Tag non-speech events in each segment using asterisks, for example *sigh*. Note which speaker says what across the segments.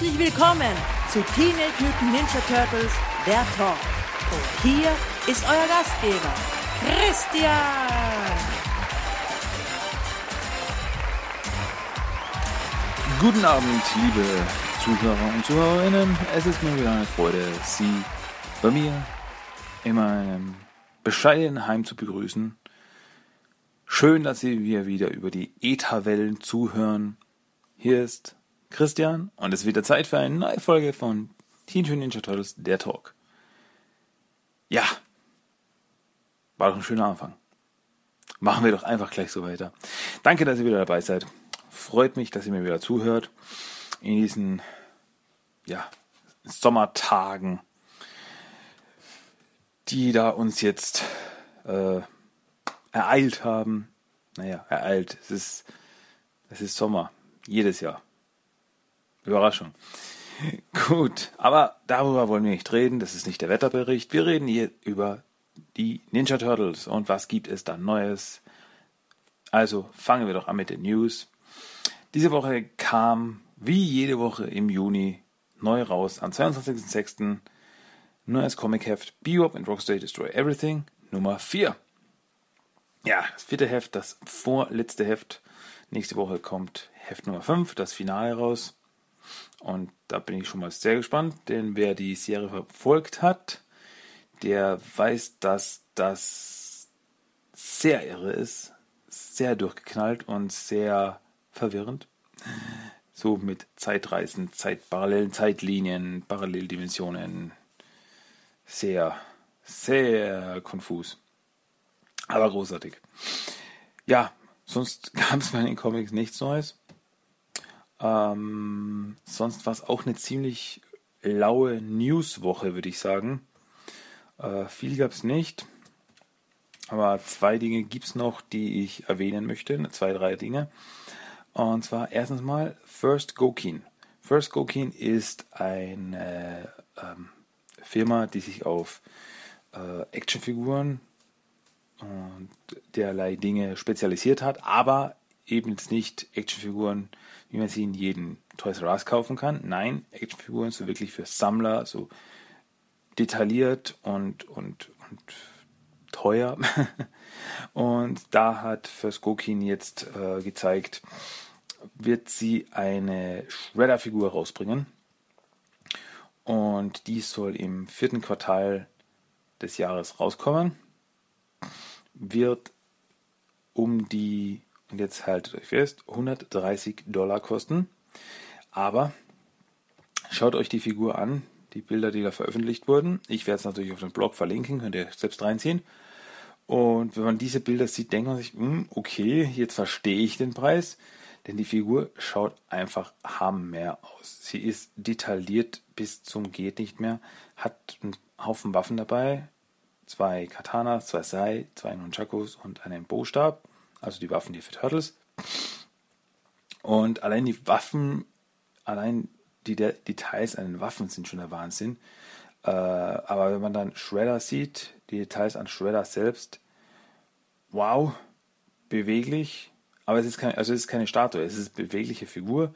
Speaker 1: Herzlich willkommen zu Teenage Mutant Ninja Turtles, der Talk. Und hier ist euer Gastgeber, Christian.
Speaker 2: Guten Abend, liebe Zuhörer und Zuhörerinnen. Es ist mir wieder eine Freude, Sie bei mir in meinem bescheidenen Heim zu begrüßen. Schön, dass Sie mir wieder über die Etherwellen zuhören. Hier ist Christian und es ist wieder Zeit für eine neue Folge von Teen Mutant Ninja Turtles, der Talk. Ja, war doch ein schöner Anfang. Machen wir doch einfach gleich so weiter. Danke, dass ihr wieder dabei seid. Freut mich, dass ihr mir wieder zuhört in diesen ja, Sommertagen, die da uns jetzt äh, ereilt haben. Naja, ereilt. Es ist, es ist Sommer. Jedes Jahr. Überraschung. *laughs* Gut, aber darüber wollen wir nicht reden. Das ist nicht der Wetterbericht. Wir reden hier über die Ninja Turtles und was gibt es da Neues. Also fangen wir doch an mit den News. Diese Woche kam, wie jede Woche im Juni, neu raus, am 22.06. neues Comic-Heft Bebop and Rocksteady Destroy Everything Nummer 4. Ja, das vierte Heft, das vorletzte Heft. Nächste Woche kommt Heft Nummer 5, das Finale raus. Und da bin ich schon mal sehr gespannt, denn wer die Serie verfolgt hat, der weiß, dass das sehr irre ist, sehr durchgeknallt und sehr verwirrend. So mit Zeitreisen, Zeitparallelen, Zeitlinien, Paralleldimensionen. Sehr, sehr konfus. Aber großartig. Ja, sonst *laughs* gab es bei den Comics nichts Neues. Ähm, sonst war es auch eine ziemlich laue Newswoche, würde ich sagen. Äh, viel gab es nicht. Aber zwei Dinge gibt es noch, die ich erwähnen möchte. Zwei, drei Dinge. Und zwar erstens mal First Gokin. First Gokin ist eine ähm, Firma, die sich auf äh, Actionfiguren und derlei Dinge spezialisiert hat, aber eben nicht Actionfiguren, wie man sie in jedem Toys R Us kaufen kann. Nein, Actionfiguren so wirklich für Sammler, so detailliert und, und, und teuer. *laughs* und da hat First Gokin jetzt äh, gezeigt, wird sie eine Shredder-Figur rausbringen. Und die soll im vierten Quartal des Jahres rauskommen. Wird um die, und jetzt haltet euch fest, 130 Dollar kosten. Aber schaut euch die Figur an, die Bilder, die da veröffentlicht wurden. Ich werde es natürlich auf dem Blog verlinken, könnt ihr selbst reinziehen. Und wenn man diese Bilder sieht, denkt man sich, hm, okay, jetzt verstehe ich den Preis. Denn die Figur schaut einfach hammer aus. Sie ist detailliert bis zum geht nicht mehr, hat einen Haufen Waffen dabei, zwei Katanas, zwei Sai, zwei Nunchakus und einen Bostab, also die Waffen hier für Turtles. Und allein die Waffen, allein die De Details an den Waffen sind schon der Wahnsinn. Äh, aber wenn man dann Shredder sieht, die Details an Shredder selbst, wow, beweglich, aber es ist, kein, also es ist keine Statue, es ist eine bewegliche Figur,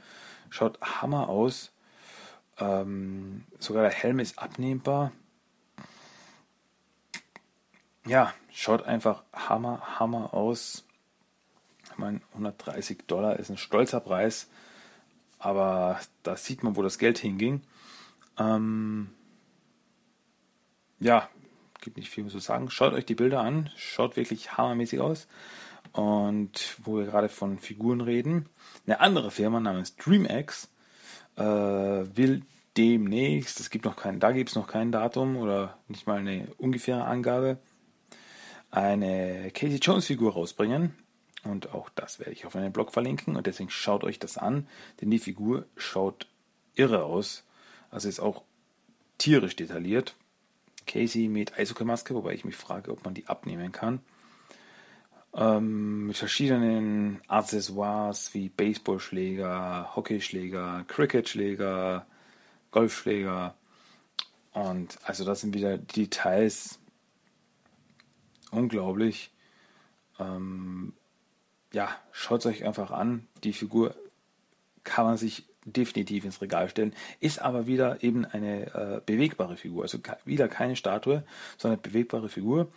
Speaker 2: schaut Hammer aus. Ähm, sogar der Helm ist abnehmbar. Ja, schaut einfach Hammer, Hammer aus. Ich meine, 130 Dollar ist ein stolzer Preis, aber da sieht man, wo das Geld hinging. Ähm, ja, gibt nicht viel mehr zu sagen. Schaut euch die Bilder an, schaut wirklich hammermäßig aus. Und wo wir gerade von Figuren reden, eine andere Firma namens DreamX äh, will demnächst, es gibt noch kein, da gibt es noch kein Datum oder nicht mal eine ungefähre Angabe, eine Casey Jones Figur rausbringen. Und auch das werde ich auf meinem Blog verlinken. Und deswegen schaut euch das an, denn die Figur schaut irre aus. Also ist auch tierisch detailliert. Casey mit Eishockey-Maske, wobei ich mich frage, ob man die abnehmen kann. Ähm, mit verschiedenen Accessoires wie Baseballschläger, Hockeyschläger, Cricketschläger, Golfschläger. Und also das sind wieder Details. Unglaublich. Ähm, ja, schaut es euch einfach an. Die Figur kann man sich definitiv ins Regal stellen. Ist aber wieder eben eine äh, bewegbare Figur. Also wieder keine Statue, sondern eine bewegbare Figur.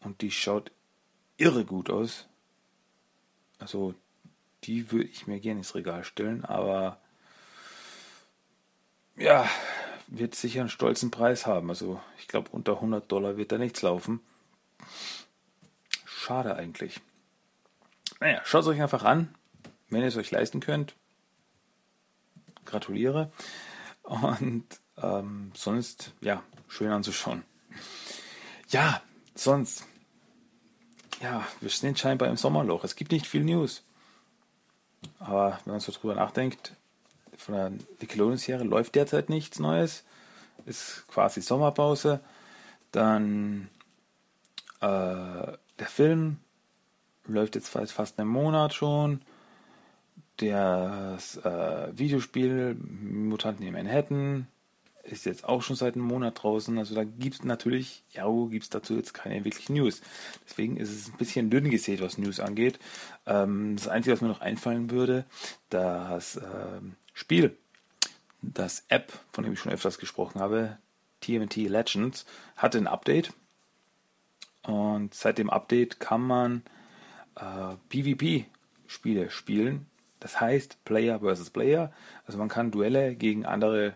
Speaker 2: Und die schaut irre gut aus. Also die würde ich mir gerne ins Regal stellen, aber ja, wird sicher einen stolzen Preis haben. Also ich glaube, unter 100 Dollar wird da nichts laufen. Schade eigentlich. Naja, schaut es euch einfach an, wenn ihr es euch leisten könnt gratuliere. Und ähm, sonst, ja, schön anzuschauen. Ja, sonst, ja, wir sind scheinbar im Sommerloch. Es gibt nicht viel News. Aber wenn man so drüber nachdenkt, von der Nickelodeon-Serie läuft derzeit nichts Neues. Ist quasi Sommerpause. Dann äh, der Film läuft jetzt fast einen Monat schon das äh, Videospiel Mutanten in Manhattan ist jetzt auch schon seit einem Monat draußen. Also da gibt es natürlich, ja, gibt es dazu jetzt keine wirklichen News. Deswegen ist es ein bisschen dünn gesät, was News angeht. Ähm, das Einzige, was mir noch einfallen würde, das ähm, Spiel, das App, von dem ich schon öfters gesprochen habe, TMT Legends, hatte ein Update. Und seit dem Update kann man äh, PvP-Spiele spielen das heißt Player versus Player. Also man kann Duelle gegen andere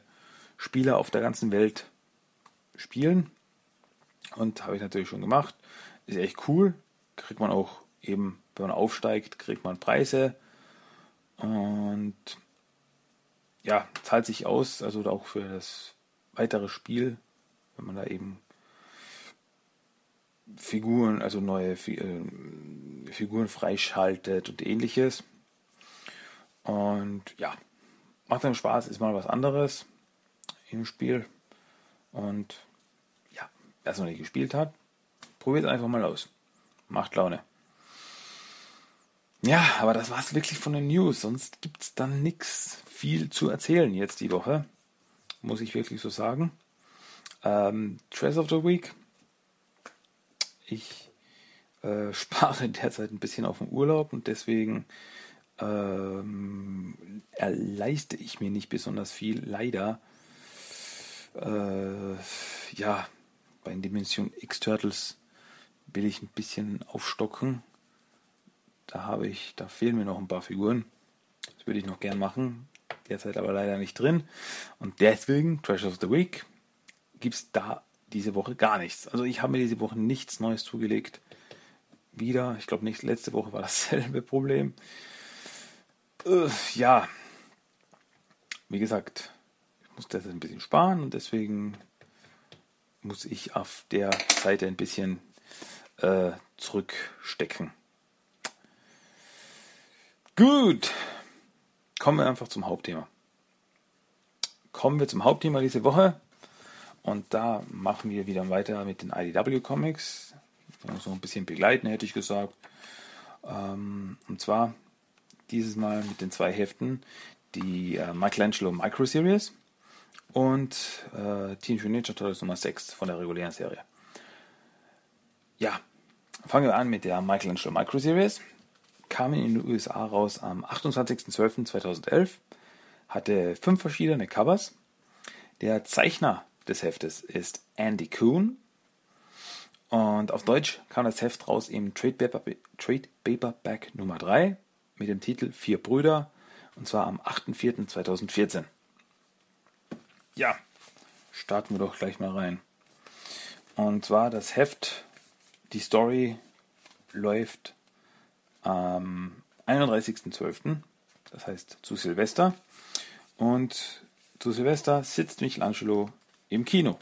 Speaker 2: Spieler auf der ganzen Welt spielen. Und habe ich natürlich schon gemacht. Ist echt cool. Kriegt man auch eben, wenn man aufsteigt, kriegt man Preise. Und ja, zahlt sich aus, also auch für das weitere Spiel, wenn man da eben Figuren, also neue äh, Figuren freischaltet und ähnliches. Und ja, macht dann Spaß, ist mal was anderes im Spiel. Und ja, wer es noch nicht gespielt hat, probiert einfach mal aus. Macht Laune. Ja, aber das war es wirklich von den News. Sonst gibt es dann nichts viel zu erzählen jetzt die Woche. Muss ich wirklich so sagen. Ähm, Dress of the Week. Ich äh, *laughs* spare derzeit ein bisschen auf den Urlaub und deswegen ähm, erleiste ich mir nicht besonders viel, leider. Äh, ja, bei Dimension X Turtles will ich ein bisschen aufstocken. Da habe ich, da fehlen mir noch ein paar Figuren. Das würde ich noch gern machen. Derzeit aber leider nicht drin. Und deswegen, Treasure of the Week, gibt es da diese Woche gar nichts. Also ich habe mir diese Woche nichts Neues zugelegt. Wieder, ich glaube nicht, letzte Woche war dasselbe *laughs* Problem. Äh, ja, wie gesagt, ich muss das ein bisschen sparen und deswegen muss ich auf der Seite ein bisschen äh, zurückstecken. Gut, kommen wir einfach zum Hauptthema. Kommen wir zum Hauptthema diese Woche und da machen wir wieder weiter mit den IDW Comics. So ein bisschen begleiten, hätte ich gesagt. Ähm, und zwar dieses Mal mit den zwei Heften, die äh, Michelangelo Micro Series und äh, Teenage Ninja Turtles Nummer 6 von der regulären Serie. Ja, fangen wir an mit der Michelangelo Micro Series. Kam in den USA raus am 28.12.2011, hatte fünf verschiedene Covers. Der Zeichner des Heftes ist Andy Kuhn. Und auf Deutsch kam das Heft raus im Trade, Paper, Trade Paperback Nummer 3 mit dem Titel Vier Brüder und zwar am 8.4.2014. Ja, starten wir doch gleich mal rein. Und zwar das Heft, die Story läuft am 31.12., das heißt zu Silvester. Und zu Silvester sitzt Michelangelo im Kino.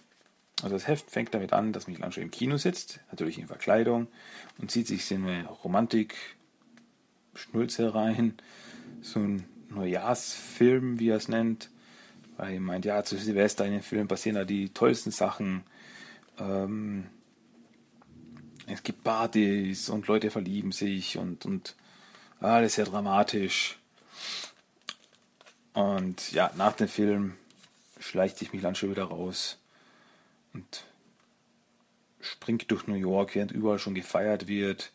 Speaker 2: Also das Heft fängt damit an, dass Michelangelo im Kino sitzt, natürlich in Verkleidung und zieht sich in eine Romantik Schnulze rein. So ein Neujahrsfilm, wie er es nennt. Weil er meint, ja, zu Silvester in den Filmen passieren da die tollsten Sachen. Ähm, es gibt Partys und Leute verlieben sich und, und alles sehr dramatisch. Und ja, nach dem Film schleicht sich Michelangelo wieder raus und springt durch New York, während überall schon gefeiert wird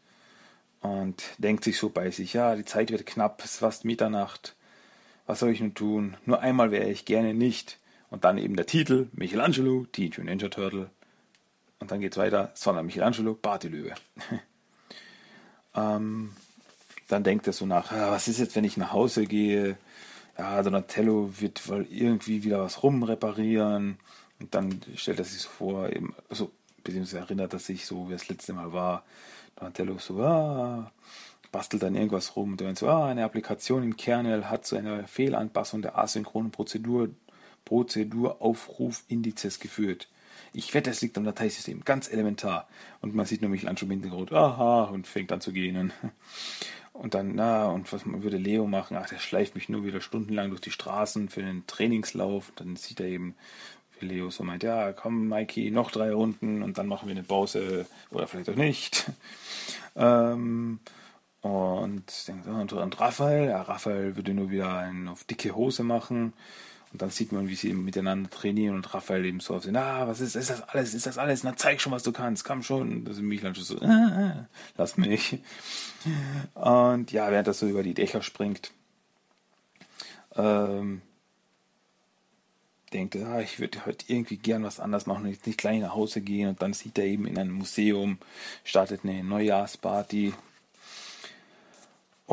Speaker 2: und denkt sich so bei sich, ja, die Zeit wird knapp, es ist fast Mitternacht, was soll ich nun tun? Nur einmal wäre ich gerne nicht. Und dann eben der Titel, Michelangelo, Teenage Ninja Turtle. Und dann geht's weiter, sondern Michelangelo, Bartelöwe. *laughs* ähm, dann denkt er so nach, ja, was ist jetzt, wenn ich nach Hause gehe? Ja, Donatello wird wohl irgendwie wieder was rumreparieren. Und dann stellt er sich so vor, eben, also, beziehungsweise erinnert er sich so, wie es letzte Mal war. Donatello so, ah, bastelt dann irgendwas rum. Und dann so, ah, eine Applikation im Kernel hat zu einer Fehlanpassung der asynchronen Prozedur, Prozeduraufrufindizes geführt. Ich wette, es liegt am Dateisystem, ganz elementar. Und man sieht nur Michelangelo im Hintergrund, aha, und fängt an zu gehen. Und dann, na, und was würde Leo machen? Ach, der schleift mich nur wieder stundenlang durch die Straßen für den Trainingslauf. Und dann sieht er eben, wie Leo so meint, ja, komm, Mikey, noch drei Runden und dann machen wir eine Pause oder vielleicht auch nicht. *laughs* Ähm, und, und, Raphael, ja, Raphael würde nur wieder einen auf dicke Hose machen. Und dann sieht man, wie sie miteinander trainieren und Raphael eben so auf sie, na, was ist, ist das alles, ist das alles? Na, zeig schon, was du kannst, komm schon. Das ist Michelangelo so, ah, lass mich. Und ja, während er so über die Dächer springt, ähm, denkt er, ah, ich würde heute irgendwie gern was anders machen und jetzt nicht gleich nach Hause gehen. Und dann sieht er eben in einem Museum, startet eine Neujahrsparty,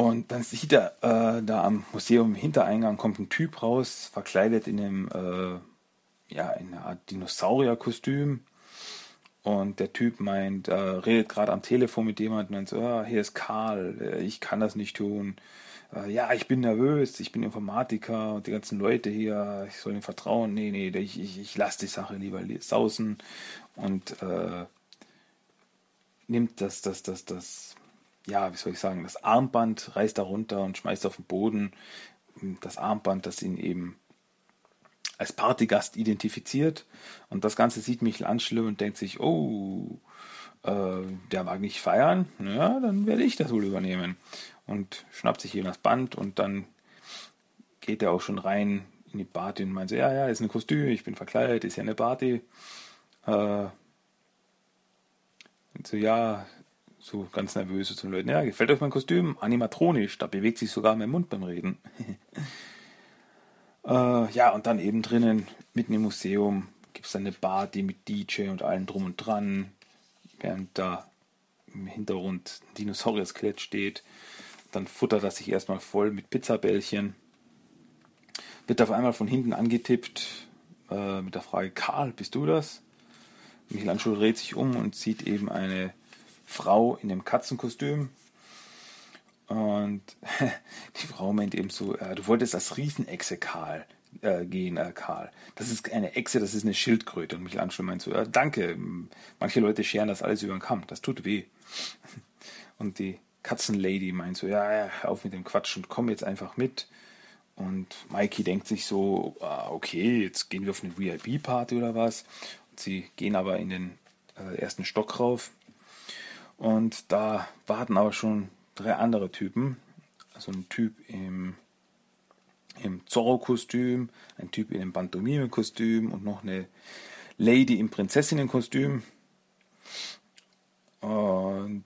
Speaker 2: und dann sieht er, äh, da am Museum Hintereingang kommt ein Typ raus, verkleidet in einem, äh, ja, in einer Art Dinosaurierkostüm. Und der Typ meint, äh, redet gerade am Telefon mit jemandem und so, ah, hier ist Karl, äh, ich kann das nicht tun. Äh, ja, ich bin nervös, ich bin Informatiker und die ganzen Leute hier, ich soll ihnen vertrauen. Nee, nee, ich, ich, ich lasse die Sache lieber sausen und äh, nimmt das, das, das, das ja, wie soll ich sagen, das Armband reißt er runter und schmeißt auf den Boden. Das Armband, das ihn eben als Partygast identifiziert. Und das Ganze sieht Michelangelo und denkt sich, oh, äh, der mag nicht feiern, ja, dann werde ich das wohl übernehmen. Und schnappt sich eben das Band und dann geht er auch schon rein in die Party und meint so, ja, ja, ist ein Kostüm, ich bin verkleidet, ist ja eine Party. Äh, und so, ja, so ganz nervös zu den Leuten. Ja, gefällt euch mein Kostüm? Animatronisch, da bewegt sich sogar mein Mund beim Reden. *laughs* äh, ja, und dann eben drinnen, mitten im Museum, gibt es eine Party mit DJ und allem drum und dran, während da im Hintergrund ein Dinosaurier-Skelett steht. Dann futtert er sich erstmal voll mit Pizzabällchen. Wird auf einmal von hinten angetippt äh, mit der Frage: Karl, bist du das? Michelangelo dreht sich um und sieht eben eine Frau in einem Katzenkostüm. Und *laughs* die Frau meint eben so, äh, du wolltest als Riesenechse Karl äh, gehen, äh, Karl. Das ist eine Echse, das ist eine Schildkröte. Und Michelangelo meint so, äh, danke, manche Leute scheren das alles über den Kamm, das tut weh. *laughs* Und die Katzenlady meint so, ja, ja, auf mit dem Quatsch und komm jetzt einfach mit. Und Mikey denkt sich so, ah, okay, jetzt gehen wir auf eine VIP-Party oder was. Und sie gehen aber in den äh, ersten Stock rauf und da warten aber schon drei andere Typen. Also ein Typ im, im Zorro-Kostüm, ein Typ in einem Pantomime-Kostüm und noch eine Lady im Prinzessinnenkostüm. Und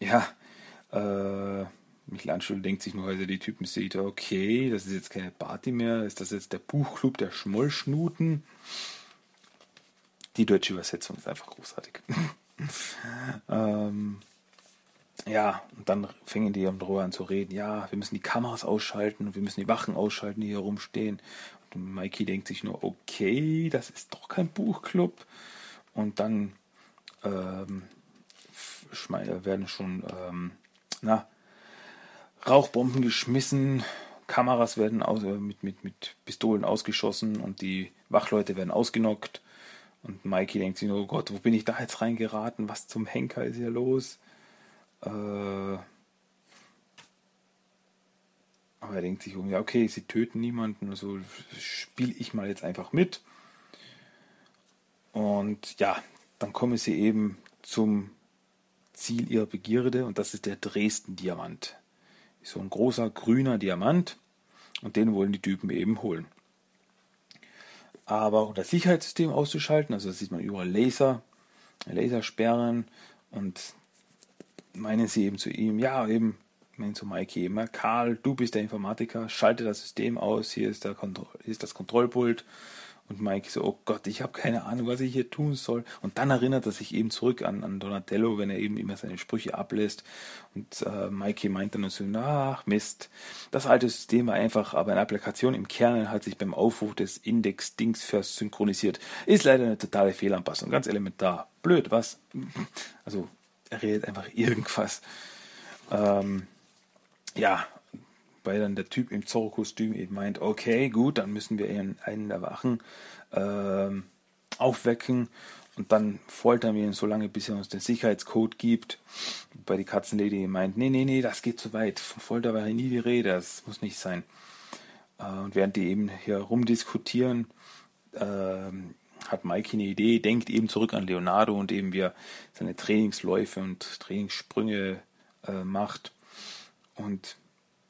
Speaker 2: ja, äh, Michelangelo denkt sich nur, als er die Typen sieht, okay, das ist jetzt keine Party mehr, ist das jetzt der Buchclub der Schmollschnuten? Die deutsche Übersetzung ist einfach großartig. *laughs* ähm, ja, und dann fingen die am Droh an zu reden, ja, wir müssen die Kameras ausschalten und wir müssen die Wachen ausschalten, die hier rumstehen. Und Mikey denkt sich nur, okay, das ist doch kein Buchclub. Und dann ähm, werden schon ähm, na, Rauchbomben geschmissen, Kameras werden aus, äh, mit, mit, mit Pistolen ausgeschossen und die Wachleute werden ausgenockt. Und Mikey denkt sich nur, oh Gott, wo bin ich da jetzt reingeraten? Was zum Henker ist hier los? Äh, aber er denkt sich um, okay, sie töten niemanden, also spiele ich mal jetzt einfach mit. Und ja, dann kommen sie eben zum Ziel ihrer Begierde und das ist der Dresden-Diamant. So ein großer grüner Diamant und den wollen die Typen eben holen. Aber das Sicherheitssystem auszuschalten, also da sieht man überall Laser, Lasersperren. Und meinen sie eben zu ihm, ja, eben, meinen zu Mikey immer, Karl, du bist der Informatiker, schalte das System aus, hier ist, der Kontro hier ist das Kontrollpult und Mike so, oh Gott, ich habe keine Ahnung, was ich hier tun soll. Und dann erinnert er sich eben zurück an, an Donatello, wenn er eben immer seine Sprüche ablässt. Und äh, Mikey meint dann so, ach Mist, das alte System war einfach, aber eine Applikation im Kern hat sich beim Aufruf des Index-Dings first synchronisiert. Ist leider eine totale Fehlanpassung, ganz elementar. Blöd, was? Also, er redet einfach irgendwas. Ähm, ja, weil dann der Typ im Zorro-Kostüm eben meint, okay, gut, dann müssen wir einen, einen der Wachen ähm, aufwecken und dann foltern wir ihn so lange, bis er uns den Sicherheitscode gibt. Bei die Katzenlady meint, nee, nee, nee, das geht zu weit. Von Folter war hier nie die Rede, das muss nicht sein. Äh, und während die eben hier rumdiskutieren, äh, hat Mikey eine Idee, denkt eben zurück an Leonardo und eben wie er seine Trainingsläufe und Trainingssprünge äh, macht. Und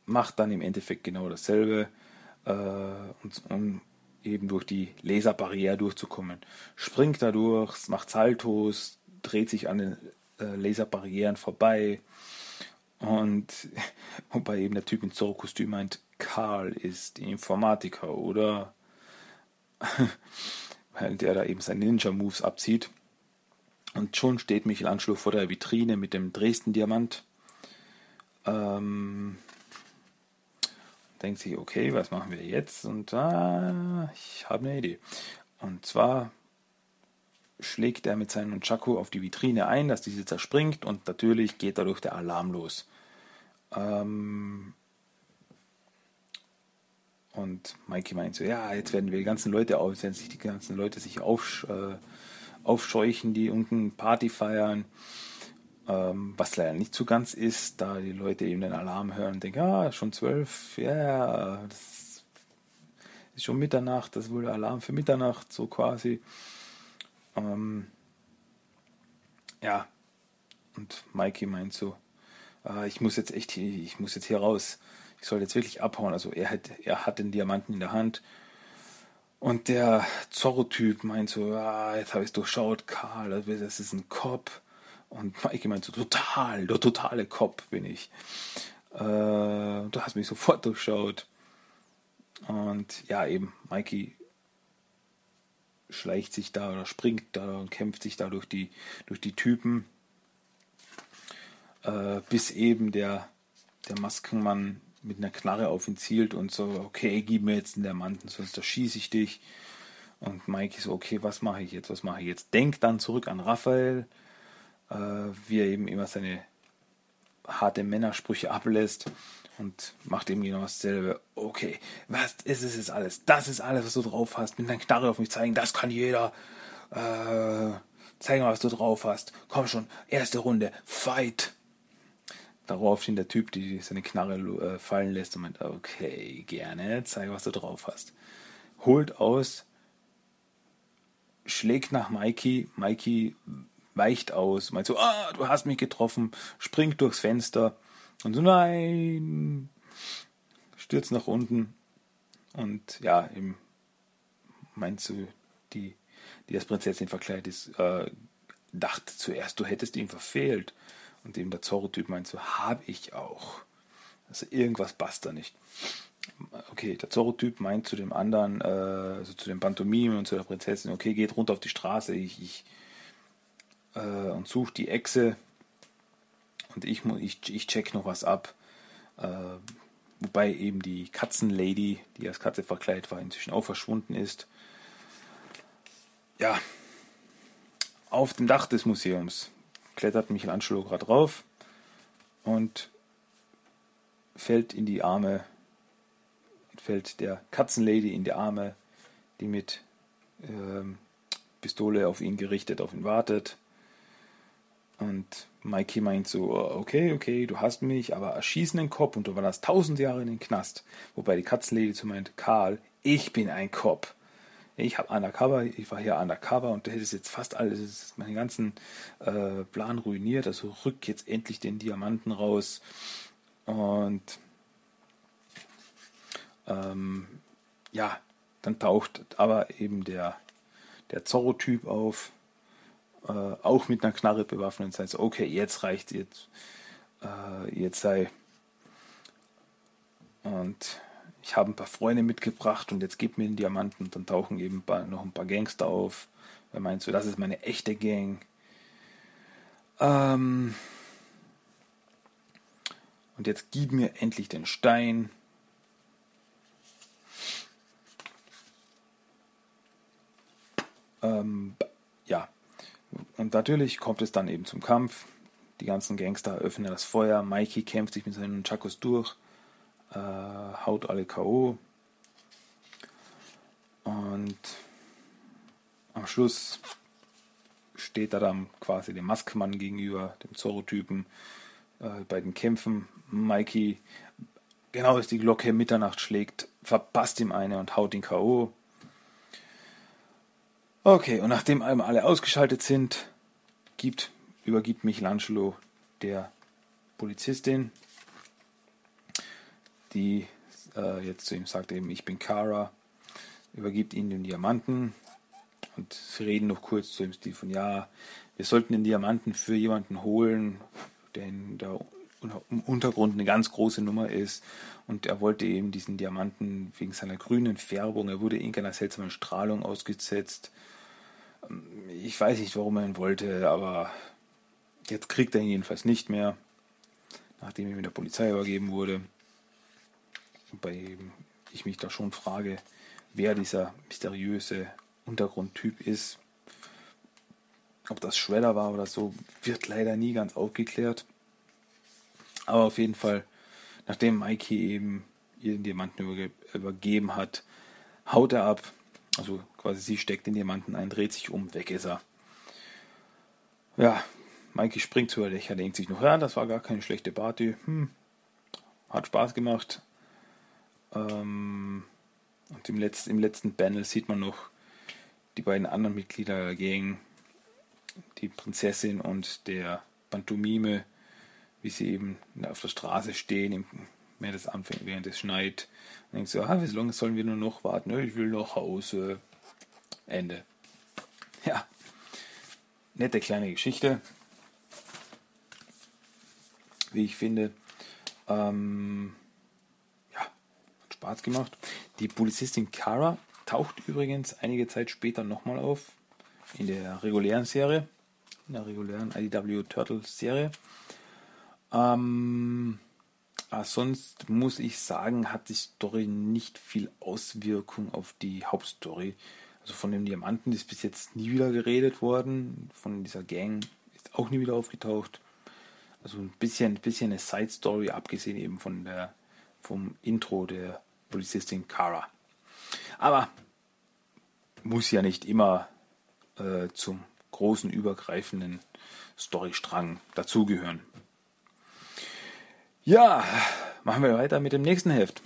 Speaker 2: macht dann im Endeffekt genau dasselbe, äh, und, um eben durch die Laserbarriere durchzukommen. Springt dadurch, macht Saltos, dreht sich an den äh, Laserbarrieren vorbei. Und *laughs* wobei eben der Typ in Zorro-Kostüm meint, Karl ist Informatiker, oder? *laughs* Weil der da eben seine Ninja-Moves abzieht. Und schon steht Michelangelo vor der Vitrine mit dem Dresden-Diamant. Ähm, denkt sich, okay, was machen wir jetzt? Und ah, ich habe eine Idee. Und zwar schlägt er mit seinem Chaco auf die Vitrine ein, dass diese zerspringt und natürlich geht dadurch der Alarm los. Ähm und Mikey meint so, ja, jetzt werden wir die ganzen Leute auf, werden sich die ganzen Leute sich auf, äh, aufscheuchen, die unten Party feiern. Ähm, was leider nicht so ganz ist, da die Leute eben den Alarm hören und denken, ah, schon zwölf, ja, yeah, das ist schon Mitternacht, das ist wohl der Alarm für Mitternacht, so quasi. Ähm, ja, und Mikey meint so, äh, ich muss jetzt echt, ich muss jetzt hier raus, ich soll jetzt wirklich abhauen. Also er hat, er hat den Diamanten in der Hand. Und der Zorro-Typ meint so, ah, jetzt habe ich es durchschaut, Karl, das ist ein Kopf. Und Maike meinte so, total, der totale Kopf bin ich. Äh, du hast mich sofort durchschaut. Und ja, eben, Mikey schleicht sich da oder springt da und kämpft sich da durch die, durch die Typen, äh, bis eben der, der Maskenmann mit einer Knarre auf ihn zielt und so, okay, gib mir jetzt den Diamanten, sonst erschieße ich dich. Und Mikey so, okay, was mache ich jetzt, was mache ich jetzt? Denkt dann zurück an Raphael, äh, wie er eben immer seine harte Männersprüche ablässt und macht eben genau dasselbe. Okay, was ist es jetzt alles? Das ist alles, was du drauf hast. Mit deiner Knarre auf mich zeigen, das kann jeder. Äh, zeig mal, was du drauf hast. Komm schon, erste Runde, fight. Daraufhin der Typ, die seine Knarre äh, fallen lässt und meint, okay, gerne, zeig, was du drauf hast. Holt aus, schlägt nach Mikey. Mikey weicht aus, meint so, ah, du hast mich getroffen, springt durchs Fenster und so, nein, stürzt nach unten und ja, eben meinst du, die, die als Prinzessin verkleidet ist, äh, dachte zuerst, du hättest ihn verfehlt. Und eben der Zorro-Typ meint so, hab ich auch. Also irgendwas passt da nicht. Okay, der Zorro-Typ meint zu dem anderen, äh, also zu dem Pantomime und zu der Prinzessin, okay, geht runter auf die Straße, ich, ich äh, und sucht die Echse und ich, ich, ich check noch was ab. Äh, wobei eben die Katzenlady, die als Katze verkleidet war, inzwischen auch verschwunden ist. Ja, auf dem Dach des Museums klettert Michelangelo gerade drauf und fällt in die Arme, fällt der Katzenlady in die Arme, die mit ähm, Pistole auf ihn gerichtet, auf ihn wartet. Und Mikey meint so, okay, okay, du hast mich, aber erschießen den Kopf und du warst tausend Jahre in den Knast. Wobei die Katzenlady zu meint, Karl, ich bin ein Cop. Ich habe undercover, ich war hier undercover und du hättest jetzt fast alles, meinen ganzen äh, Plan ruiniert. Also rück jetzt endlich den Diamanten raus. Und ähm, ja, dann taucht aber eben der, der Zorro-Typ auf, äh, auch mit einer Knarre bewaffnet und sagt so, okay, jetzt reicht jetzt, äh, jetzt sei. Und ich habe ein paar Freunde mitgebracht und jetzt gib mir den Diamanten. Und dann tauchen eben noch ein paar Gangster auf. Er meint so, das ist meine echte Gang. Ähm und jetzt gib mir endlich den Stein. Ähm, und natürlich kommt es dann eben zum Kampf. Die ganzen Gangster öffnen das Feuer. Mikey kämpft sich mit seinen Chakos durch äh, haut alle K.O. Und am Schluss steht er dann quasi dem Maskmann gegenüber, dem Zorro-Typen, äh, bei den Kämpfen. Mikey, genau als die Glocke Mitternacht schlägt, verpasst ihm eine und haut ihn K.O. Okay, und nachdem alle ausgeschaltet sind, gibt, übergibt Michelangelo der Polizistin die äh, jetzt zu ihm sagt eben, ich bin Kara, übergibt ihm den Diamanten. Und sie reden noch kurz zu ihm, Stil von, ja, wir sollten den Diamanten für jemanden holen, der in der im Untergrund eine ganz große Nummer ist und er wollte eben diesen Diamanten wegen seiner grünen Färbung, er wurde irgendeiner seltsamen Strahlung ausgesetzt. Ich weiß nicht, warum er ihn wollte, aber jetzt kriegt er ihn jedenfalls nicht mehr, nachdem er mit der Polizei übergeben wurde. Wobei ich mich da schon frage, wer dieser mysteriöse Untergrundtyp ist. Ob das Shredder war oder so, wird leider nie ganz aufgeklärt. Aber auf jeden Fall, nachdem Mikey eben ihren Diamanten übergeben hat, haut er ab. Also quasi sie steckt den Diamanten ein, dreht sich um, weg ist er. Ja, Mikey springt zu Dächer, denkt sich noch, ja, das war gar keine schlechte Party. Hm, hat Spaß gemacht. Ähm, und im letzten, im letzten Panel sieht man noch die beiden anderen Mitglieder der Gang, die Prinzessin und der Pantomime, wie sie eben auf der Straße stehen, während es anfängt, während es schneit. Und denkt so, ah, wie lange sollen wir nur noch warten? Ich will nach Hause. Ende. Ja, nette kleine Geschichte, wie ich finde. Ähm, Spaß gemacht. Die Polizistin Kara taucht übrigens einige Zeit später nochmal auf in der regulären Serie, in der regulären IDW Turtles Serie. Ähm, aber sonst muss ich sagen, hat die Story nicht viel Auswirkung auf die Hauptstory. Also von dem Diamanten ist bis jetzt nie wieder geredet worden. Von dieser Gang ist auch nie wieder aufgetaucht. Also ein bisschen, ein bisschen eine Side Story, abgesehen eben von der, vom Intro der Polizistin Kara. Aber muss ja nicht immer äh, zum großen übergreifenden Storystrang dazugehören. Ja, machen wir weiter mit dem nächsten Heft.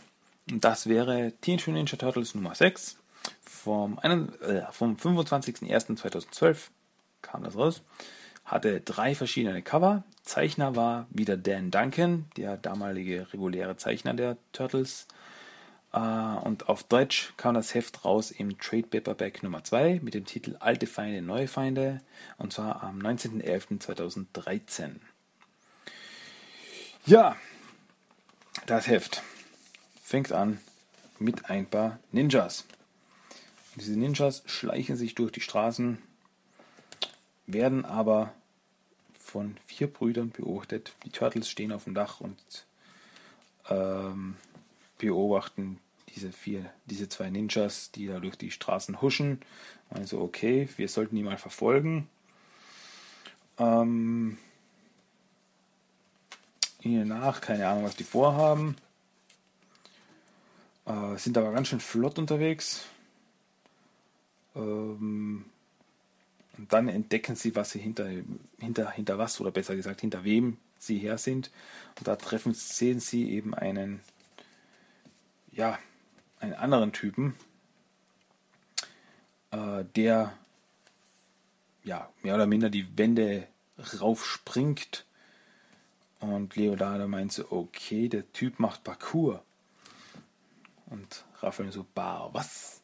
Speaker 2: Und das wäre Teenage Ninja Turtles Nummer 6 vom, äh, vom 25.01.2012 kam das raus. Hatte drei verschiedene Cover. Zeichner war wieder Dan Duncan, der damalige reguläre Zeichner der Turtles. Äh, und auf Deutsch kam das Heft raus im Trade Paperback Nummer 2 mit dem Titel Alte Feinde, Neue Feinde und zwar am 19.11.2013. Ja, das Heft fängt an mit ein paar Ninjas. Diese Ninjas schleichen sich durch die Straßen, werden aber von vier Brüdern beobachtet. Die Turtles stehen auf dem Dach und ähm, beobachten diese vier, diese zwei Ninjas, die da durch die Straßen huschen. Also okay, wir sollten die mal verfolgen. Ähm, ihnen nach, keine Ahnung, was die vorhaben. Äh, sind aber ganz schön flott unterwegs. Ähm, Und dann entdecken sie, was sie hinter, hinter, hinter was, oder besser gesagt, hinter wem sie her sind. Und da treffen, sehen sie eben einen, ja, einen anderen Typen, äh, der ja, mehr oder minder die Wände raufspringt. Und Leonardo meint so, okay, der Typ macht Parkour. Und Raphael so, bah, was?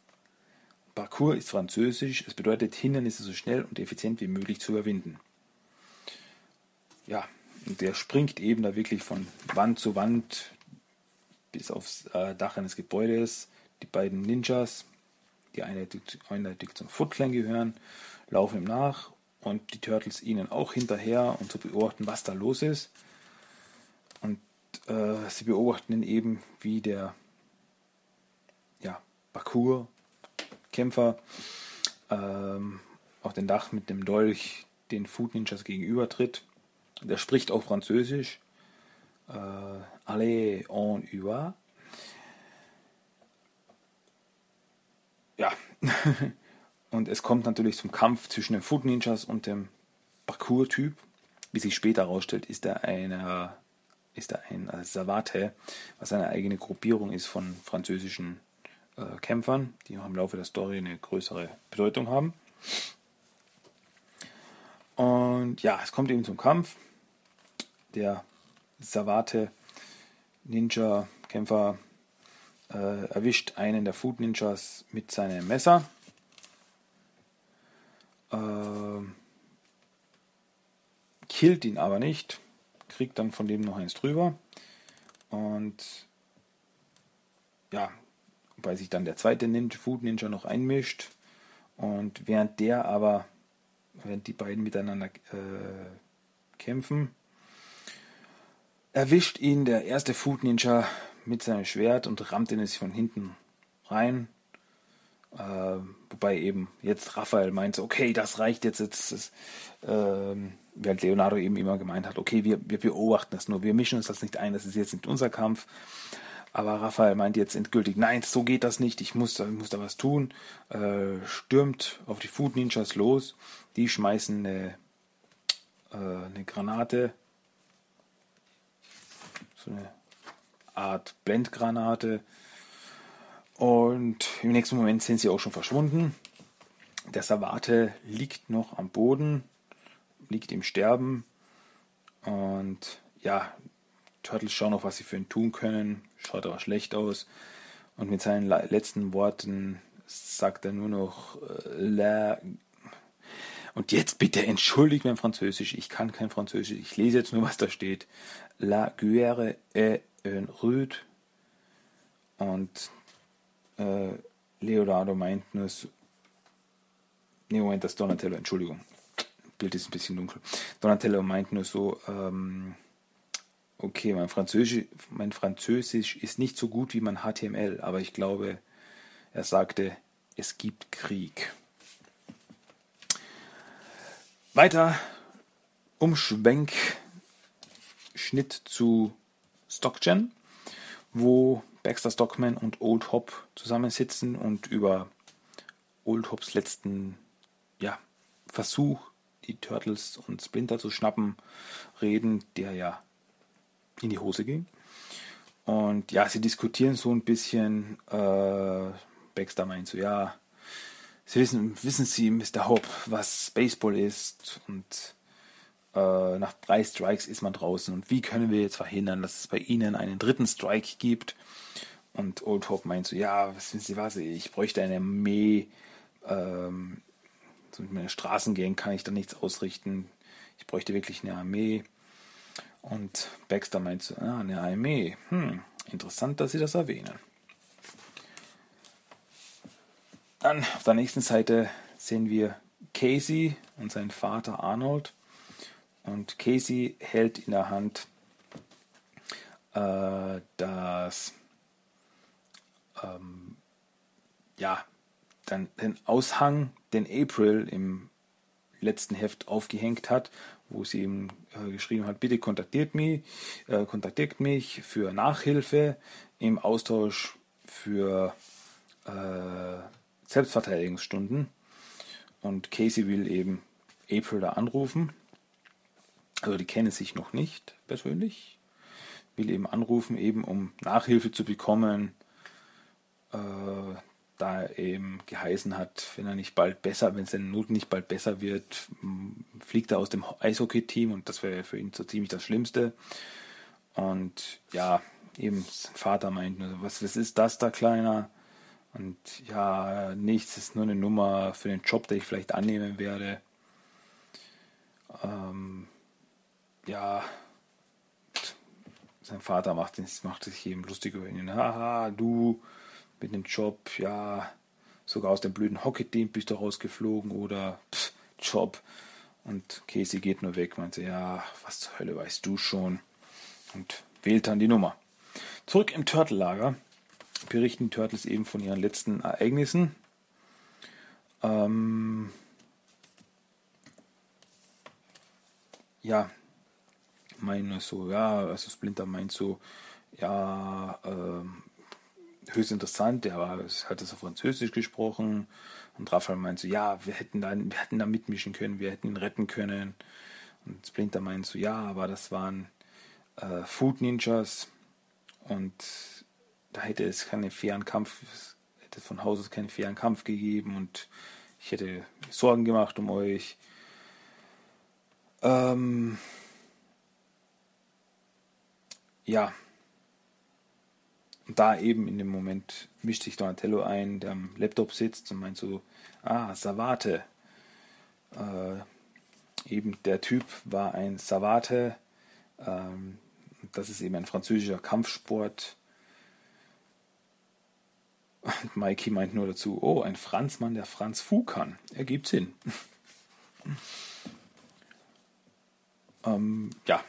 Speaker 2: Parkour ist französisch, es bedeutet Hindernisse so schnell und effizient wie möglich zu überwinden. Ja, und der springt eben da wirklich von Wand zu Wand bis aufs äh, Dach eines Gebäudes. Die beiden Ninjas, die eindeutig, eindeutig zum Foot Clan gehören, laufen ihm nach und die Turtles ihnen auch hinterher und zu beobachten, was da los ist. Äh, sie beobachten eben, wie der ja, Parkour Kämpfer ähm, auf dem Dach mit dem Dolch den Food Ninjas gegenübertritt. Der spricht auch Französisch. Äh, Allez, on y va. Ja. *laughs* und es kommt natürlich zum Kampf zwischen den Food Ninjas und dem Parkour-Typ. Wie sich später herausstellt, ist er eine, ist ein Savate, was eine eigene Gruppierung ist von französischen äh, Kämpfern, die noch im Laufe der Story eine größere Bedeutung haben. Und ja, es kommt eben zum Kampf. Der Savate Ninja Kämpfer äh, erwischt einen der Food Ninjas mit seinem Messer. Äh, killt ihn aber nicht, kriegt dann von dem noch eins drüber. Und ja, wobei sich dann der zweite Ninja, Food Ninja noch einmischt. Und während der aber, während die beiden miteinander äh, kämpfen, erwischt ihn der erste Food Ninja mit seinem Schwert und rammt ihn sich von hinten rein. Äh, wobei eben jetzt Raphael meinte, okay, das reicht jetzt. jetzt ist, äh, während Leonardo eben immer gemeint hat, okay, wir, wir beobachten das nur, wir mischen uns das nicht ein, das ist jetzt nicht unser Kampf. Aber Raphael meint jetzt endgültig, nein, so geht das nicht, ich muss, ich muss da was tun. Äh, stürmt auf die Food Ninjas los. Die schmeißen eine, äh, eine Granate. So eine Art Blendgranate. Und im nächsten Moment sind sie auch schon verschwunden. Der Savate liegt noch am Boden, liegt im Sterben. Und ja, Turtles schauen noch, was sie für ihn tun können. Schaut aber schlecht aus. Und mit seinen letzten Worten sagt er nur noch äh, La. Und jetzt bitte entschuldigt mein Französisch. Ich kann kein Französisch. Ich lese jetzt nur, was da steht. La guerre est un rude. Und äh, Leonardo meint nur. Nee, Moment, das Donatello, Entschuldigung. Bild ist ein bisschen dunkel. Donatello meint nur so, ähm, okay, mein Französisch, mein Französisch ist nicht so gut wie mein HTML, aber ich glaube, er sagte, es gibt Krieg. Weiter, Umschwenk, Schnitt zu Stockgen, wo Baxter Stockman und Old Hop zusammensitzen und über Old Hops letzten ja, Versuch, die Turtles und Splinter zu schnappen, reden, der ja in die Hose ging. Und ja, sie diskutieren so ein bisschen. Äh, Baxter meint so, ja, sie wissen, wissen Sie, Mr. Hope, was Baseball ist und äh, nach drei Strikes ist man draußen. Und wie können wir jetzt verhindern, dass es bei Ihnen einen dritten Strike gibt? Und Old Hope meint so, ja, wissen Sie was, ich bräuchte eine Armee. Ähm, so mit meiner Straßengang kann ich da nichts ausrichten. Ich bräuchte wirklich eine Armee. Und Baxter meint so, ah, eine Armee. Hm, interessant, dass Sie das erwähnen. Dann auf der nächsten Seite sehen wir Casey und seinen Vater Arnold. Und Casey hält in der Hand äh, das ähm, ja, dann den Aushang, den April im letzten Heft aufgehängt hat, wo sie ihm äh, geschrieben hat, bitte kontaktiert mich, äh, kontaktiert mich für Nachhilfe im Austausch für äh, Selbstverteidigungsstunden. Und Casey will eben April da anrufen. Also die kennen sich noch nicht persönlich. Will eben anrufen, eben um Nachhilfe zu bekommen. Da eben geheißen hat, wenn er nicht bald besser, wenn seine Noten nicht bald besser wird, fliegt er aus dem Eishockey-Team und das wäre für ihn so ziemlich das Schlimmste. Und ja, eben sein Vater meint nur, was, was ist das da, Kleiner? Und ja, nichts ist nur eine Nummer für den Job, den ich vielleicht annehmen werde. Ähm, ja, sein Vater macht, macht sich eben lustig über ihn. Haha, du mit dem Job, ja, sogar aus dem blöden Hockey-Team bist du rausgeflogen oder pff, Job. Und Casey geht nur weg, meinte, ja, was zur Hölle weißt du schon? Und wählt dann die Nummer. Zurück im Turtle-Lager berichten die Turtles eben von ihren letzten Ereignissen. Ähm, ja, meinen nur so, ja, also Splinter meint so, ja, ähm, höchst interessant, der war, hat das auf Französisch gesprochen und Raphael meint so, ja, wir hätten da, wir hätten da mitmischen können, wir hätten ihn retten können. Und Splinter meint so, ja, aber das waren äh, Food Ninjas und da hätte es keinen fairen Kampf, hätte von Haus aus keinen fairen Kampf gegeben und ich hätte Sorgen gemacht um euch. Ähm, ja, und da eben in dem Moment mischt sich Donatello ein, der am Laptop sitzt und meint so, ah, Savate. Äh, eben der Typ war ein Savate. Ähm, das ist eben ein französischer Kampfsport. Und Mikey meint nur dazu, oh, ein Franzmann, der Franz Fu kann. Ergibt Sinn. *laughs* ähm, ja,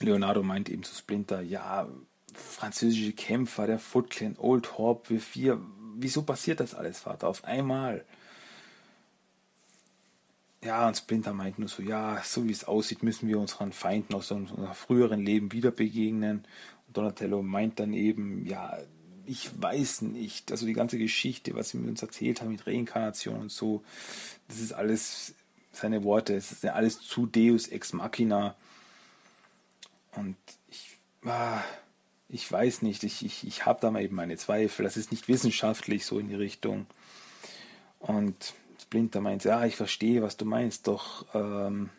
Speaker 2: Leonardo meint eben zu Splinter, ja, französische Kämpfer, der Foot Clan, Old wir vier. Wieso passiert das alles, Vater? Auf einmal. Ja, und Splinter meint nur so, ja, so wie es aussieht, müssen wir unseren Feinden aus unserem früheren Leben wieder begegnen. Und Donatello meint dann eben, ja, ich weiß nicht, also die ganze Geschichte, was sie mir uns erzählt haben mit Reinkarnation und so, das ist alles seine Worte, es ist ja alles zu Deus ex machina. Und ich, ah, ich weiß nicht, ich, ich, ich habe da mal eben meine Zweifel. Das ist nicht wissenschaftlich so in die Richtung. Und Splinter meint, ja, ich verstehe, was du meinst, doch ähm,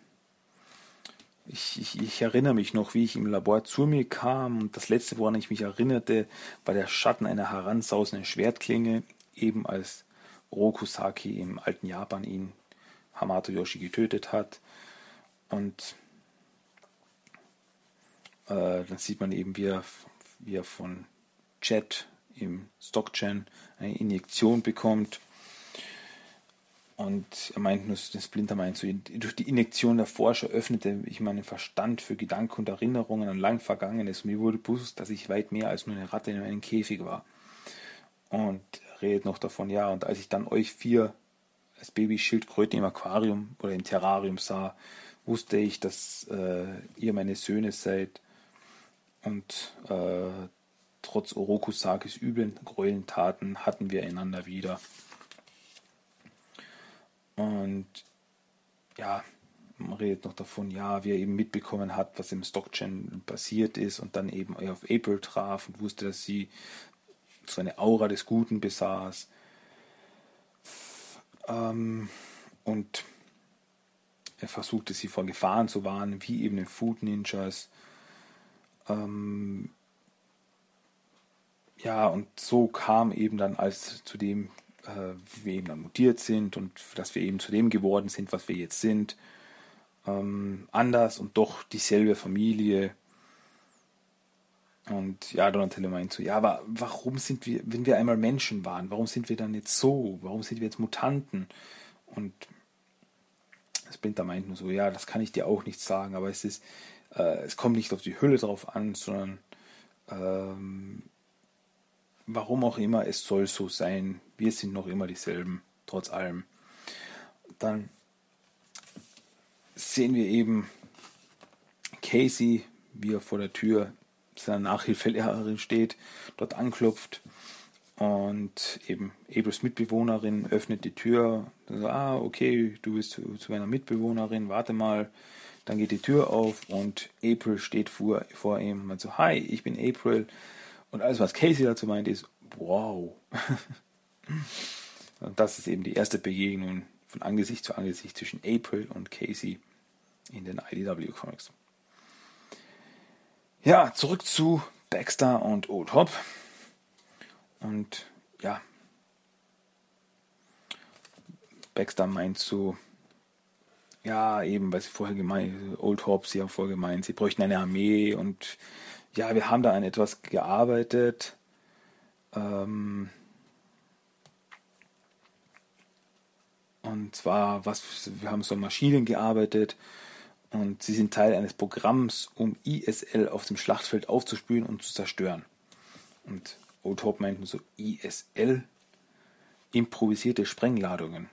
Speaker 2: ich, ich, ich, erinnere mich noch, wie ich im Labor zu mir kam und das letzte, woran ich mich erinnerte, war der Schatten einer heransausenden Schwertklinge, eben als Rokusaki im alten Japan ihn Hamato Yoshi getötet hat. Und äh, dann sieht man eben, wie er wie er von Jet im Stockgen eine Injektion bekommt. Und er meint nur, das Splinter meint so, durch die Injektion der Forscher öffnete ich meinen Verstand für Gedanken und Erinnerungen an lang Vergangenes. Mir wurde bewusst, dass ich weit mehr als nur eine Ratte in einem Käfig war. Und redet noch davon, ja, und als ich dann euch vier als Babyschildkröten im Aquarium oder im Terrarium sah, wusste ich, dass äh, ihr meine Söhne seid und äh, trotz Orokusakis üblen Gräueltaten hatten wir einander wieder. Und ja, man redet noch davon, ja, wie er eben mitbekommen hat, was im Stockgen passiert ist und dann eben auf April traf und wusste, dass sie so eine Aura des Guten besaß. Ähm, und er versuchte sie vor Gefahren zu warnen, wie eben in Food Ninjas. Ähm, ja, und so kam eben dann als zu dem, äh, wie wir eben dann mutiert sind und dass wir eben zu dem geworden sind, was wir jetzt sind. Ähm, anders und doch dieselbe Familie. Und ja, Donatello meint so, ja, aber warum sind wir, wenn wir einmal Menschen waren, warum sind wir dann jetzt so? Warum sind wir jetzt Mutanten? Und Splinter meint nur so, ja, das kann ich dir auch nicht sagen, aber es ist, äh, es kommt nicht auf die Hülle drauf an, sondern ähm, warum auch immer, es soll so sein. Wir sind noch immer dieselben, trotz allem. Dann sehen wir eben Casey, wie er vor der Tür seiner Nachhilfelehrerin steht, dort anklopft Und eben Aprils Mitbewohnerin öffnet die Tür. So, ah, okay, du bist zu, zu meiner Mitbewohnerin, warte mal. Dann geht die Tür auf und April steht vor, vor ihm und so, hi, ich bin April. Und alles, was Casey dazu meint, ist, wow. *laughs* und das ist eben die erste Begegnung von Angesicht zu Angesicht zwischen April und Casey in den IDW Comics. Ja, zurück zu Baxter und Old Hop. Und ja, Baxter meint so, ja, eben, was sie vorher gemeint, Old Hope, sie haben vorher gemeint, sie bräuchten eine Armee und ja, wir haben da an etwas gearbeitet. Ähm, und zwar, was, wir haben so Maschinen gearbeitet und sie sind Teil eines Programms, um ISL auf dem Schlachtfeld aufzuspüren und zu zerstören. Und Old Hope meint nur so ISL, improvisierte Sprengladungen.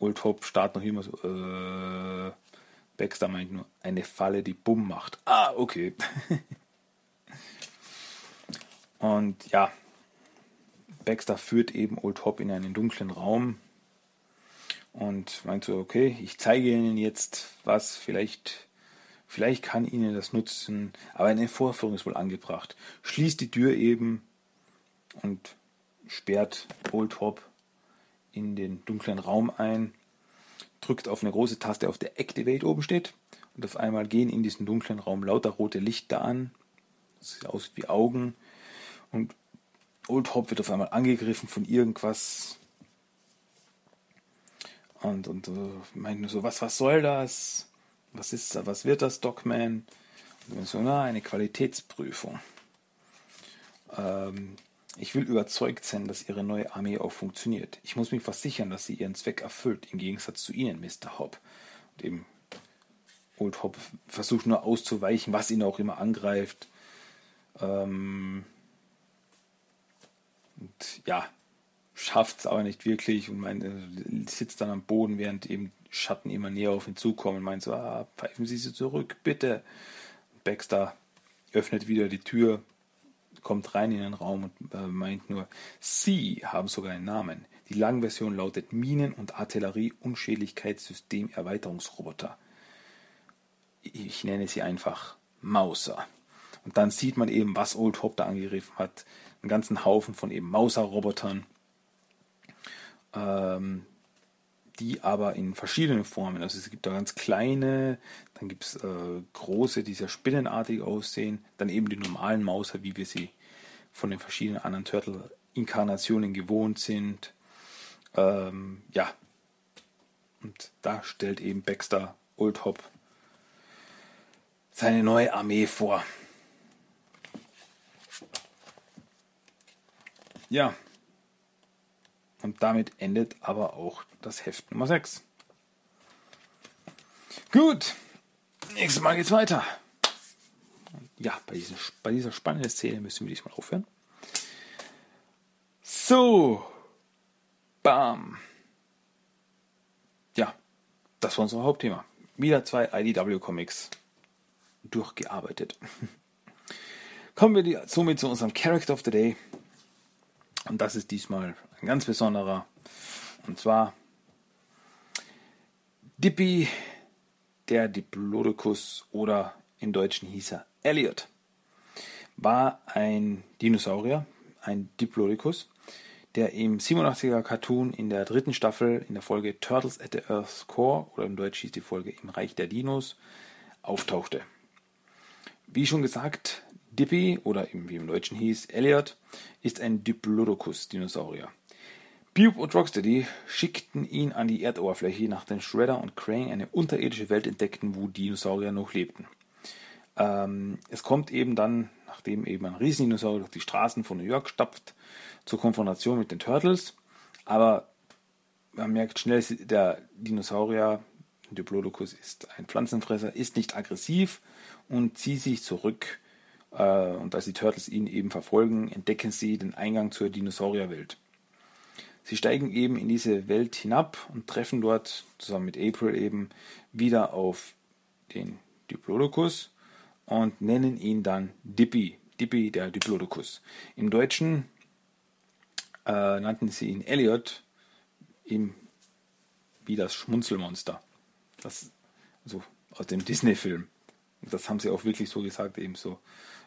Speaker 2: Old Hope startet noch immer so, äh, Baxter meint nur, eine Falle, die Bumm macht. Ah, okay. *laughs* und ja, Baxter führt eben Old Hop in einen dunklen Raum und meint so, okay, ich zeige Ihnen jetzt was, vielleicht, vielleicht kann Ihnen das nutzen, aber eine Vorführung ist wohl angebracht. Schließt die Tür eben und sperrt Old Hop in den dunklen Raum ein, drückt auf eine große Taste, auf der Activate oben steht, und auf einmal gehen in diesen dunklen Raum lauter rote Lichter an. Das sieht aus wie Augen. Und Old Hop wird auf einmal angegriffen von irgendwas. Und, und uh, meint nur so, was, was soll das? Was ist da? Was wird das, Dogman? Und so, na, eine Qualitätsprüfung. Ähm, ich will überzeugt sein, dass Ihre neue Armee auch funktioniert. Ich muss mich versichern, dass sie ihren Zweck erfüllt, im Gegensatz zu Ihnen, Mr. Hobb. Und eben Old Hobb versucht nur auszuweichen, was ihn auch immer angreift. Ähm und ja, schafft es aber nicht wirklich und mein, äh, sitzt dann am Boden, während eben Schatten immer näher auf ihn zukommen und meint so, ah, pfeifen Sie sie zurück, bitte. Baxter öffnet wieder die Tür, kommt rein in den Raum und äh, meint nur, Sie haben sogar einen Namen. Die Langversion lautet Minen- und Artillerie-Unschädlichkeitssystem-Erweiterungsroboter. Ich nenne sie einfach Mauser. Und dann sieht man eben, was Old Hope da angegriffen hat. Einen ganzen Haufen von eben Mauser-Robotern, ähm, die aber in verschiedenen Formen. Also es gibt da ganz kleine, dann gibt es äh, große, die sehr spinnenartig aussehen, dann eben die normalen Mauser, wie wir sie von den verschiedenen anderen Turtle-Inkarnationen gewohnt sind. Ähm, ja, und da stellt eben Baxter Old Hop seine neue Armee vor. Ja, und damit endet aber auch das Heft Nummer 6. Gut, nächstes Mal geht's weiter. Ja, bei, diesen, bei dieser spannenden Szene müssen wir diesmal aufhören. So, bam. Ja, das war unser Hauptthema. Wieder zwei IDW Comics durchgearbeitet. *laughs* Kommen wir somit zu unserem Character of the Day. Und das ist diesmal ein ganz besonderer. Und zwar Dippy, der Diplodocus oder im Deutschen hieß er Elliot. War ein Dinosaurier, ein Diplodocus, der im 87er Cartoon in der dritten Staffel in der Folge Turtles at the Earth's Core oder im Deutsch hieß die Folge Im Reich der Dinos auftauchte. Wie schon gesagt, Dippy oder wie im Deutschen hieß Elliot ist ein Diplodocus-Dinosaurier. Bube und Rocksteady schickten ihn an die Erdoberfläche, nachdem Shredder und Krang eine unterirdische Welt entdeckten, wo Dinosaurier noch lebten. Ähm, es kommt eben dann, nachdem eben ein Riesendinosaurier durch die Straßen von New York stapft, zur Konfrontation mit den Turtles. Aber man merkt schnell, der Dinosaurier, Diplodocus ist ein Pflanzenfresser, ist nicht aggressiv und zieht sich zurück. Äh, und als die Turtles ihn eben verfolgen, entdecken sie den Eingang zur Dinosaurierwelt. Sie steigen eben in diese Welt hinab und treffen dort zusammen mit April eben wieder auf den Diplodocus und nennen ihn dann Dippy. Dippy, der Diplodocus. Im Deutschen äh, nannten sie ihn Elliot, ihm wie das Schmunzelmonster. Das, also aus dem *laughs* Disney-Film. Das haben sie auch wirklich so gesagt, eben so.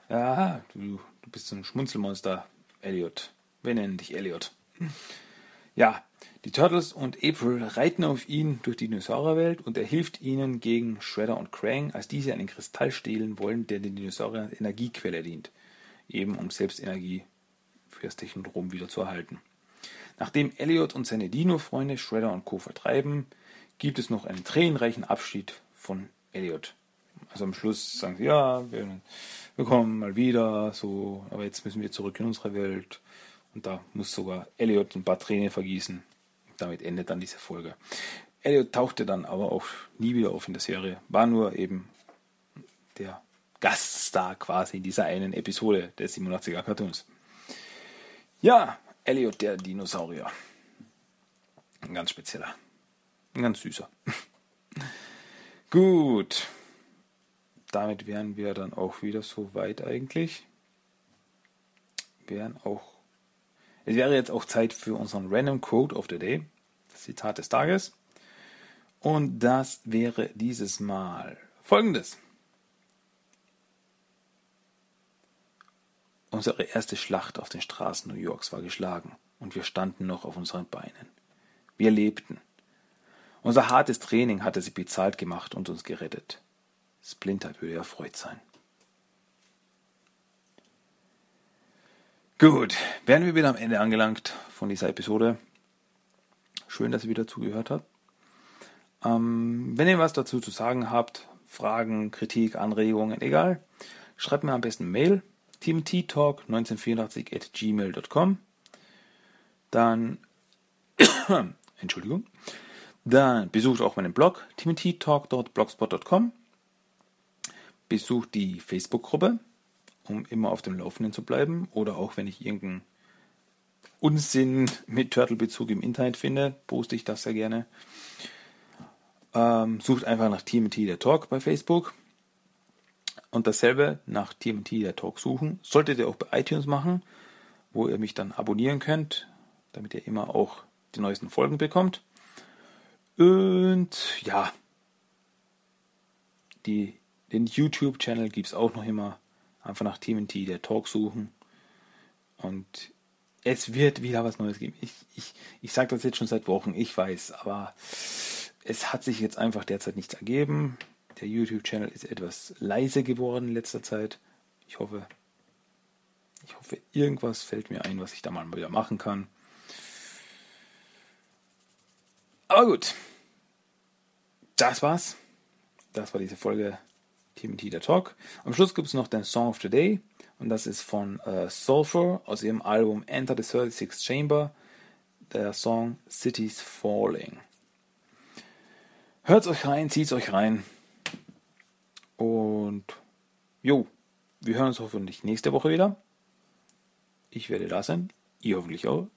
Speaker 2: Ja, du, du bist so ein Schmunzelmonster, Elliot. Wir nennen dich Elliot. Ja, die Turtles und April reiten auf ihn durch die Dinosaurierwelt und er hilft ihnen gegen Shredder und Krang, als diese einen Kristall stehlen wollen, der den Dinosauriern als Energiequelle dient. Eben um selbst Energie für das Technodrom wieder zu erhalten. Nachdem Elliot und seine Dino-Freunde Shredder und Co. vertreiben, gibt es noch einen tränenreichen Abschied von Elliot. Also am Schluss sagen sie, ja, wir, wir kommen mal wieder, so, aber jetzt müssen wir zurück in unsere Welt. Und da muss sogar Elliot ein paar Tränen vergießen. Damit endet dann diese Folge. Elliot tauchte dann aber auch nie wieder auf in der Serie. War nur eben der Gaststar quasi in dieser einen Episode des 87er Cartoons. Ja, Elliot der Dinosaurier. Ein ganz spezieller. Ein ganz süßer. *laughs* Gut. Damit wären wir dann auch wieder so weit eigentlich. Wären auch. Es wäre jetzt auch Zeit für unseren Random Quote of the Day. Das Zitat des Tages. Und das wäre dieses Mal folgendes. Unsere erste Schlacht auf den Straßen New Yorks war geschlagen und wir standen noch auf unseren Beinen. Wir lebten. Unser hartes Training hatte sie bezahlt gemacht und uns gerettet. Splinter würde erfreut sein. Gut, wären wir wieder am Ende angelangt von dieser Episode. Schön, dass ihr wieder zugehört habt. Ähm, wenn ihr was dazu zu sagen habt, Fragen, Kritik, Anregungen, egal, schreibt mir am besten Mail timothytalk1984 at gmail.com. Dann, *coughs* Entschuldigung, dann besucht auch meinen Blog timothytalk.blogspot.com. Besucht die Facebook-Gruppe, um immer auf dem Laufenden zu bleiben. Oder auch wenn ich irgendeinen Unsinn mit Turtle-Bezug im Internet finde, poste ich das sehr gerne. Ähm, sucht einfach nach TMT der Talk bei Facebook. Und dasselbe nach TMT der Talk suchen. Solltet ihr auch bei iTunes machen, wo ihr mich dann abonnieren könnt, damit ihr immer auch die neuesten Folgen bekommt. Und ja, die, den YouTube-Channel gibt es auch noch immer. Einfach nach TMT der Talk suchen. Und es wird wieder was Neues geben. Ich, ich, ich sage das jetzt schon seit Wochen, ich weiß, aber es hat sich jetzt einfach derzeit nichts ergeben. Der YouTube-Channel ist etwas leise geworden in letzter Zeit. Ich hoffe, ich hoffe, irgendwas fällt mir ein, was ich da mal wieder machen kann. Aber gut. Das war's. Das war diese Folge TMT der Talk. Am Schluss gibt es noch den Song of the Day. Und das ist von äh, Sulfur aus ihrem Album Enter the 36th Chamber. Der Song Cities Falling. Hört euch rein, zieht euch rein. Und jo, wir hören uns hoffentlich nächste Woche wieder. Ich werde da sein. Ihr hoffentlich auch.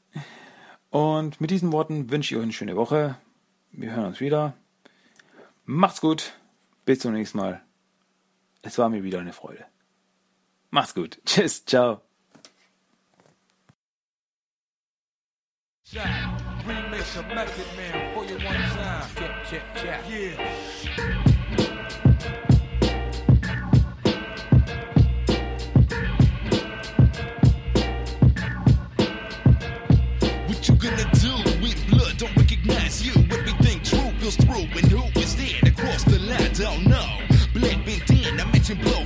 Speaker 2: Und mit diesen Worten wünsche ich euch eine schöne Woche. Wir hören uns wieder. Macht's gut. Bis zum nächsten Mal. Es war mir wieder eine Freude. Macht's gut. *laughs* Tschüss. Ciao.
Speaker 3: Remix of Method Man for you one time.
Speaker 4: What you gonna do with blood? Don't recognize you. Everything true goes through, and who and blow.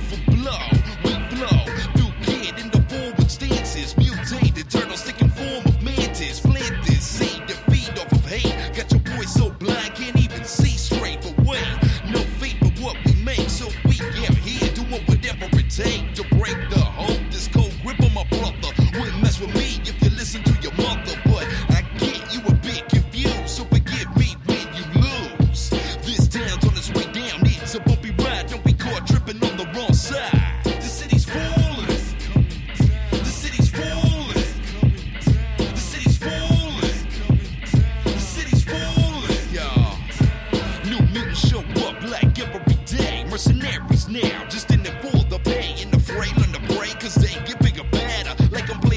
Speaker 4: Like I'm